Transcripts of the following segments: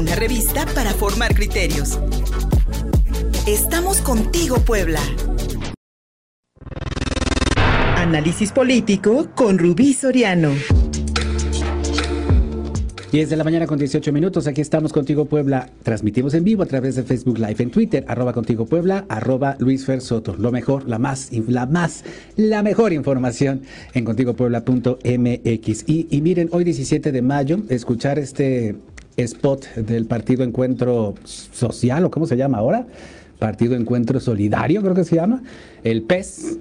una revista para formar criterios. Estamos contigo, Puebla. Análisis político con Rubí Soriano. 10 de la mañana con 18 minutos, aquí estamos contigo Puebla, transmitimos en vivo a través de Facebook Live, en Twitter, arroba contigo Puebla, arroba Luis Fer Soto, lo mejor, la más, la más, la mejor información en contigopuebla.mx. Y, y miren, hoy 17 de mayo, escuchar este spot del Partido Encuentro Social, o cómo se llama ahora, Partido Encuentro Solidario, creo que se llama, el PES.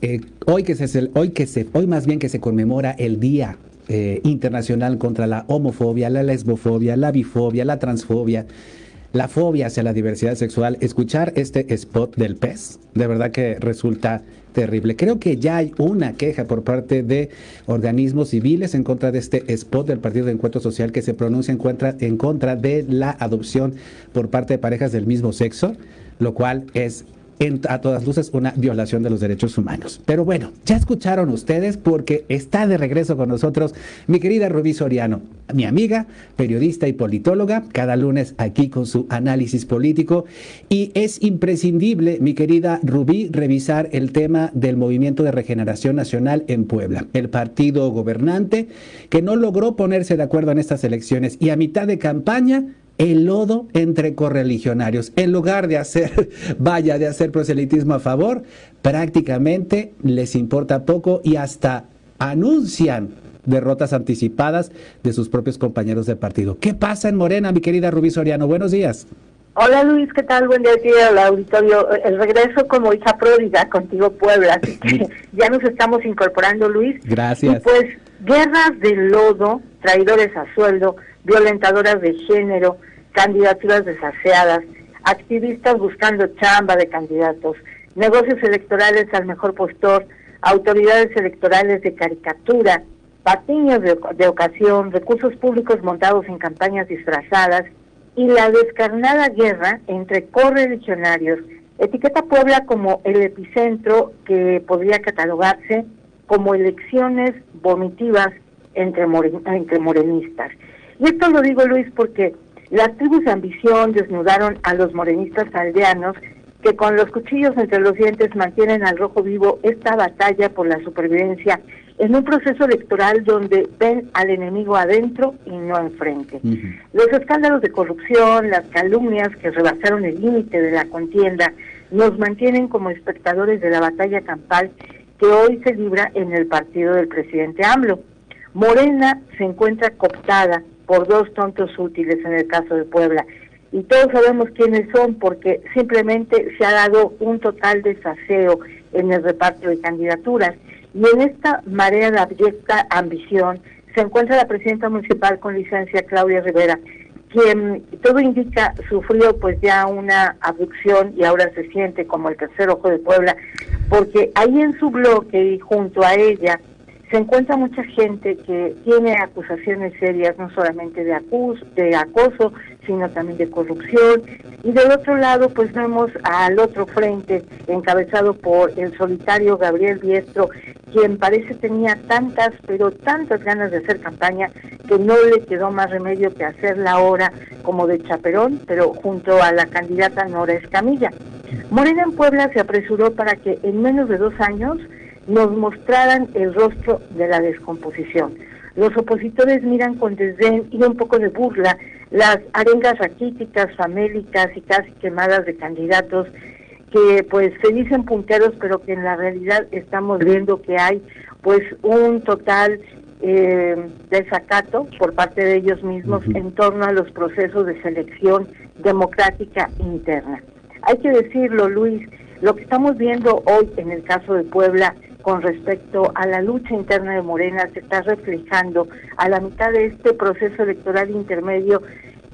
Eh, hoy que se hoy que se hoy más bien que se conmemora el día eh, internacional contra la homofobia, la lesbofobia, la bifobia, la transfobia, la fobia hacia la diversidad sexual, escuchar este spot del PES, de verdad que resulta terrible. Creo que ya hay una queja por parte de organismos civiles en contra de este spot del Partido de Encuentro Social que se pronuncia en contra, en contra de la adopción por parte de parejas del mismo sexo, lo cual es a todas luces una violación de los derechos humanos. Pero bueno, ya escucharon ustedes porque está de regreso con nosotros mi querida Rubí Soriano, mi amiga, periodista y politóloga, cada lunes aquí con su análisis político. Y es imprescindible, mi querida Rubí, revisar el tema del Movimiento de Regeneración Nacional en Puebla, el partido gobernante que no logró ponerse de acuerdo en estas elecciones y a mitad de campaña el lodo entre correligionarios. En lugar de hacer, vaya, de hacer proselitismo a favor, prácticamente les importa poco y hasta anuncian derrotas anticipadas de sus propios compañeros de partido. ¿Qué pasa en Morena, mi querida Rubí Soriano? Buenos días. Hola Luis, ¿qué tal? Buen día aquí al auditorio. El regreso como hija pródiga contigo Puebla, así que ya nos estamos incorporando Luis. Gracias. Y pues guerras de lodo, traidores a sueldo, violentadoras de género, candidaturas desaseadas, activistas buscando chamba de candidatos, negocios electorales al mejor postor, autoridades electorales de caricatura, patiños de, ocasión, recursos públicos montados en campañas disfrazadas y la descarnada guerra entre correligionarios etiqueta Puebla como el epicentro que podría catalogarse como elecciones vomitivas entre, entre morenistas. Y esto lo digo, Luis, porque las tribus de ambición desnudaron a los morenistas aldeanos que con los cuchillos entre los dientes mantienen al rojo vivo esta batalla por la supervivencia en un proceso electoral donde ven al enemigo adentro y no enfrente. Los escándalos de corrupción, las calumnias que rebasaron el límite de la contienda, nos mantienen como espectadores de la batalla campal que hoy se libra en el partido del presidente AMLO. Morena se encuentra cooptada por dos tontos útiles en el caso de Puebla. Y todos sabemos quiénes son porque simplemente se ha dado un total desaseo en el reparto de candidaturas. Y en esta marea de abyecta ambición se encuentra la presidenta municipal con licencia Claudia Rivera, quien todo indica sufrió pues ya una abducción y ahora se siente como el tercer ojo de Puebla, porque ahí en su bloque y junto a ella se encuentra mucha gente que tiene acusaciones serias, no solamente de, acus de acoso, sino también de corrupción. Y del otro lado, pues vemos al otro frente, encabezado por el solitario Gabriel Biestro, quien parece tenía tantas, pero tantas ganas de hacer campaña, que no le quedó más remedio que hacerla ahora como de chaperón, pero junto a la candidata Nora Escamilla. Morena en Puebla se apresuró para que en menos de dos años nos mostraran el rostro de la descomposición. Los opositores miran con desdén y un poco de burla las arengas raquíticas, famélicas y casi quemadas de candidatos que pues se dicen punteros, pero que en la realidad estamos viendo que hay pues un total eh, desacato por parte de ellos mismos en torno a los procesos de selección democrática interna. Hay que decirlo, Luis, lo que estamos viendo hoy en el caso de Puebla con respecto a la lucha interna de Morena se está reflejando a la mitad de este proceso electoral intermedio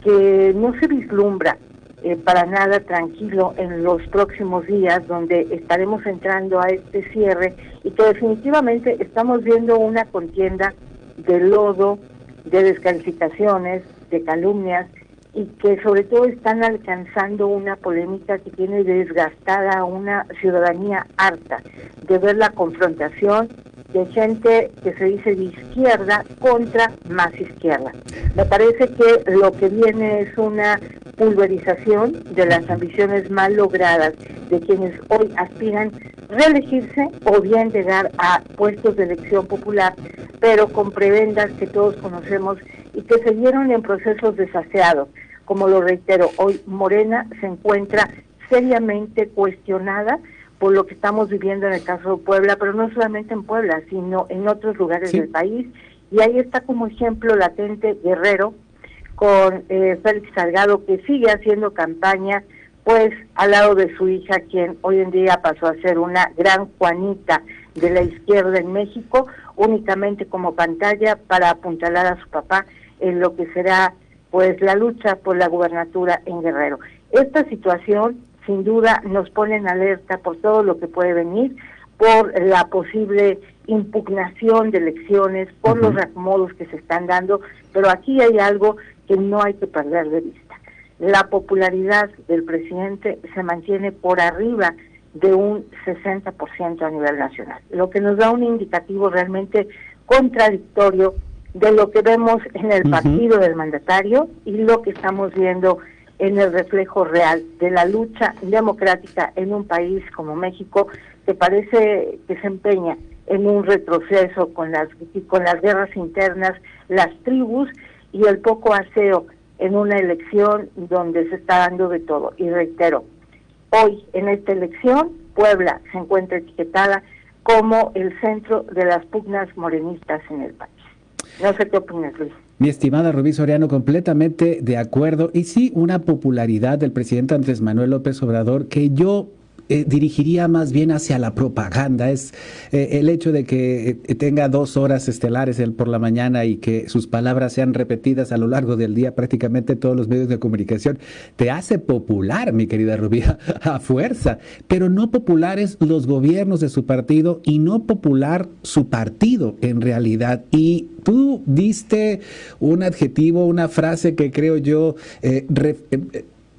que no se vislumbra eh, para nada tranquilo en los próximos días, donde estaremos entrando a este cierre y que definitivamente estamos viendo una contienda de lodo, de descalificaciones, de calumnias y que sobre todo están alcanzando una polémica que tiene desgastada a una ciudadanía harta de ver la confrontación de gente que se dice de izquierda contra más izquierda. Me parece que lo que viene es una pulverización de las ambiciones mal logradas de quienes hoy aspiran reelegirse o bien llegar a puestos de elección popular, pero con prebendas que todos conocemos y que se dieron en procesos desaseados. Como lo reitero, hoy Morena se encuentra seriamente cuestionada por lo que estamos viviendo en el caso de Puebla, pero no solamente en Puebla, sino en otros lugares del país. Y ahí está como ejemplo latente Guerrero con eh, Félix Salgado, que sigue haciendo campaña, pues al lado de su hija, quien hoy en día pasó a ser una gran Juanita de la izquierda en México, únicamente como pantalla para apuntalar a su papá en lo que será pues la lucha por la gubernatura en Guerrero. Esta situación sin duda nos pone en alerta por todo lo que puede venir, por la posible impugnación de elecciones, por los reacomodos que se están dando, pero aquí hay algo que no hay que perder de vista. La popularidad del presidente se mantiene por arriba de un 60% a nivel nacional, lo que nos da un indicativo realmente contradictorio de lo que vemos en el partido del mandatario y lo que estamos viendo en el reflejo real de la lucha democrática en un país como México que parece que se empeña en un retroceso con las con las guerras internas, las tribus y el poco aseo en una elección donde se está dando de todo. Y reitero, hoy en esta elección Puebla se encuentra etiquetada como el centro de las pugnas morenistas en el país. No sé qué opinas, Luis. Mi estimada Rubí Soriano, completamente de acuerdo. Y sí, una popularidad del presidente Andrés Manuel López Obrador que yo eh, dirigiría más bien hacia la propaganda. Es eh, el hecho de que eh, tenga dos horas estelares el por la mañana y que sus palabras sean repetidas a lo largo del día, prácticamente todos los medios de comunicación, te hace popular, mi querida Rubia, a fuerza. Pero no populares los gobiernos de su partido y no popular su partido en realidad. Y tú diste un adjetivo, una frase que creo yo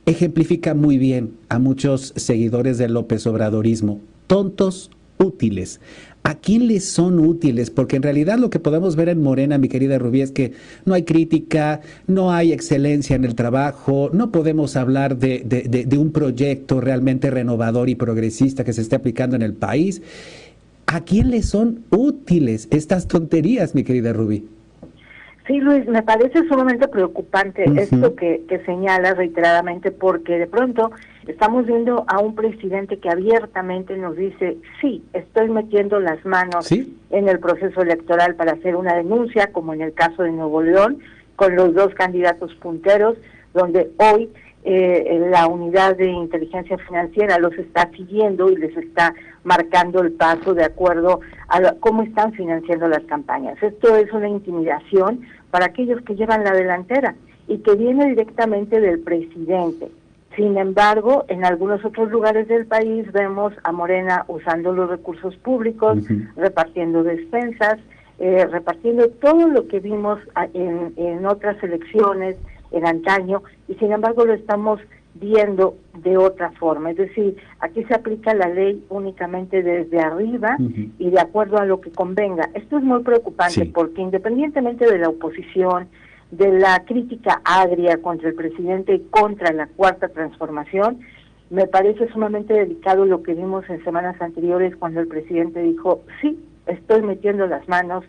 ejemplifica muy bien a muchos seguidores del López Obradorismo. Tontos útiles. ¿A quién les son útiles? Porque en realidad lo que podemos ver en Morena, mi querida Rubí, es que no hay crítica, no hay excelencia en el trabajo, no podemos hablar de, de un proyecto realmente renovador y progresista que se esté aplicando en el país. ¿A quién les son útiles estas tonterías, mi querida Rubí? Sí, Luis, me parece sumamente preocupante esto que, que señala reiteradamente porque de pronto estamos viendo a un presidente que abiertamente nos dice, sí, estoy metiendo las manos en el proceso electoral para hacer una denuncia, como en el caso de Nuevo León, con los dos candidatos punteros, donde hoy eh, la unidad de inteligencia financiera los está siguiendo y les está marcando el paso de acuerdo a cómo están financiando las campañas. Esto es una intimidación para aquellos que llevan la delantera y que viene directamente del presidente. Sin embargo, en algunos otros lugares del país vemos a Morena usando los recursos públicos, repartiendo despensas, eh, repartiendo todo lo que vimos en, en otras elecciones, en antaño y sin embargo lo estamos viendo de otra forma. Es decir, aquí se aplica la ley únicamente desde arriba y de acuerdo a lo que convenga. Esto es muy preocupante porque independientemente de la oposición, de la crítica agria contra el presidente y contra la cuarta transformación, me parece sumamente delicado lo que vimos en semanas anteriores cuando el presidente dijo, sí, estoy metiendo las manos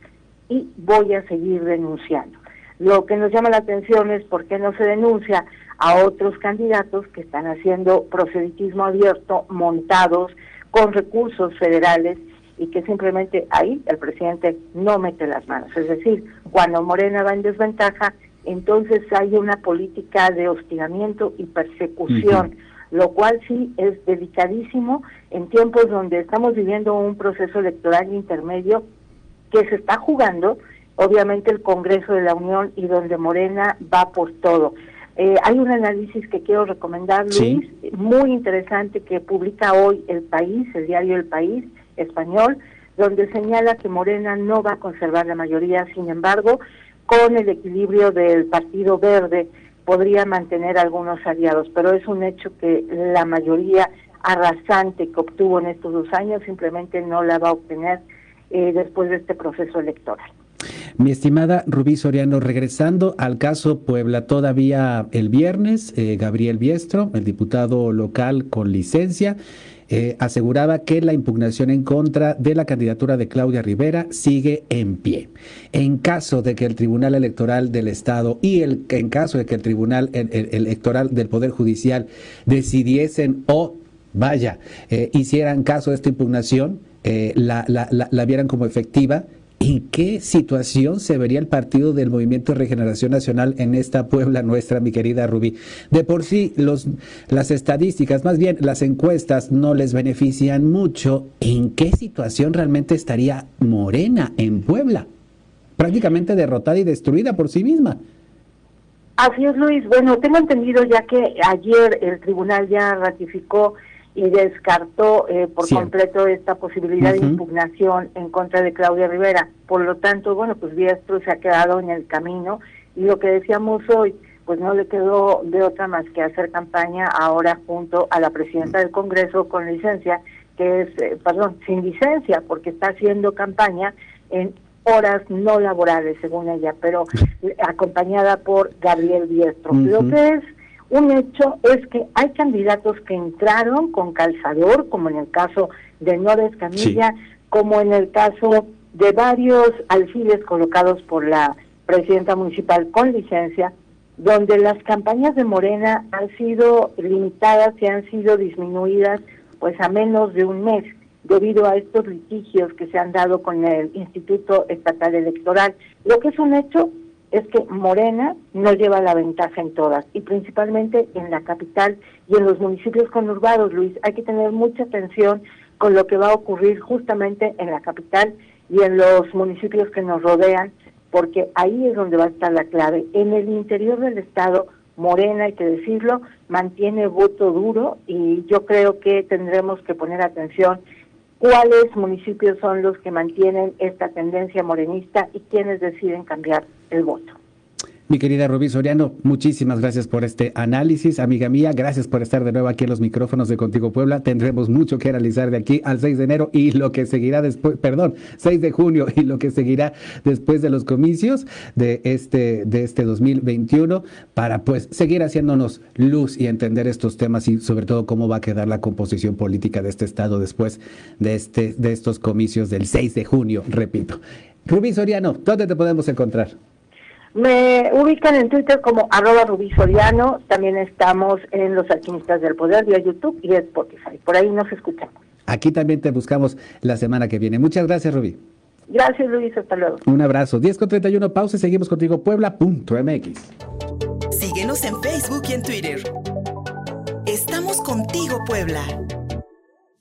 y voy a seguir denunciando. Lo que nos llama la atención es por qué no se denuncia a otros candidatos que están haciendo proselitismo abierto, montados con recursos federales y que simplemente ahí el presidente no mete las manos. Es decir, cuando Morena va en desventaja, entonces hay una política de hostigamiento y persecución, lo cual sí es delicadísimo en tiempos donde estamos viviendo un proceso electoral intermedio que se está jugando obviamente el Congreso de la Unión y donde Morena va por todo. Eh, hay un análisis que quiero recomendar, Luis, muy interesante que publica hoy El País, el diario El País español, donde señala que Morena no va a conservar la mayoría, sin embargo, con el equilibrio del Partido Verde podría mantener algunos aliados, pero es un hecho que la mayoría arrasante que obtuvo en estos dos años simplemente no la va a obtener eh, después de este proceso electoral. Mi estimada Rubí Soriano, regresando al caso Puebla, todavía el viernes, eh, Gabriel Biestro, el diputado local con licencia, eh, aseguraba que la impugnación en contra de la candidatura de Claudia Rivera sigue en pie. En caso de que el Tribunal Electoral del Estado y el, en caso de que el Tribunal Electoral del Poder Judicial decidiesen o, vaya, eh, hicieran caso de esta impugnación, la, la, la vieran como efectiva, ¿En qué situación se vería el partido del Movimiento de Regeneración Nacional en esta Puebla nuestra, mi querida Rubí? De por sí, los, las estadísticas, más bien las encuestas, no les benefician mucho. ¿En qué situación realmente estaría Morena en Puebla? Prácticamente derrotada y destruida por sí misma. Así es, Luis. Bueno, tengo entendido ya que ayer el tribunal ya ratificó y descartó eh, por completo esta posibilidad de impugnación en contra de Claudia Rivera. Por lo tanto, bueno, pues Biestro se ha quedado en el camino y lo que decíamos hoy, pues no le quedó de otra más que hacer campaña ahora junto a la presidenta del Congreso con licencia, que es, eh, perdón, sin licencia, porque está haciendo campaña en horas no laborales, según ella, pero acompañada por Gabriel Biestro. Lo que es un hecho es que hay candidatos que entraron con calzador, como en el caso de Nora Escamilla, como en el caso de varios alfiles colocados por la presidenta municipal con licencia, donde las campañas de Morena han sido limitadas y han sido disminuidas pues a menos de un mes debido a estos litigios que se han dado con el Instituto Estatal Electoral. Lo que es un hecho es que Morena no lleva la ventaja en todas y principalmente en la capital y en los municipios conurbados, Luis. Hay que tener mucha atención con lo que va a ocurrir justamente en la capital y en los municipios que nos rodean, porque ahí es donde va a estar la clave. En el interior del Estado, Morena, hay que decirlo, mantiene voto duro y yo creo que tendremos que poner atención cuáles municipios son los que mantienen esta tendencia morenista y quiénes deciden cambiar el voto. Mi querida Rubí Soriano, muchísimas gracias por este análisis. Amiga mía, gracias por estar de nuevo aquí en los micrófonos de Contigo Puebla. Tendremos mucho que analizar de aquí al 6 de enero y lo que seguirá después, perdón, 6 de junio y lo que seguirá después de los comicios de este, de este 2021 para pues seguir haciéndonos luz y entender estos temas y sobre todo cómo va a quedar la composición política de este estado después de, este, de estos comicios del 6 de junio, repito. Rubí Soriano, ¿dónde te podemos encontrar? Me ubican en Twitter como arroba Rubí Soriano, también estamos en Los Alquimistas del Poder vía YouTube y Spotify, por ahí nos escuchamos. Aquí también te buscamos la semana que viene. Muchas gracias, Rubí. Gracias, Luis, hasta luego. Un abrazo. 10 con 31, pausa y seguimos contigo, puebla.mx. Síguenos en Facebook y en Twitter. Estamos contigo, Puebla.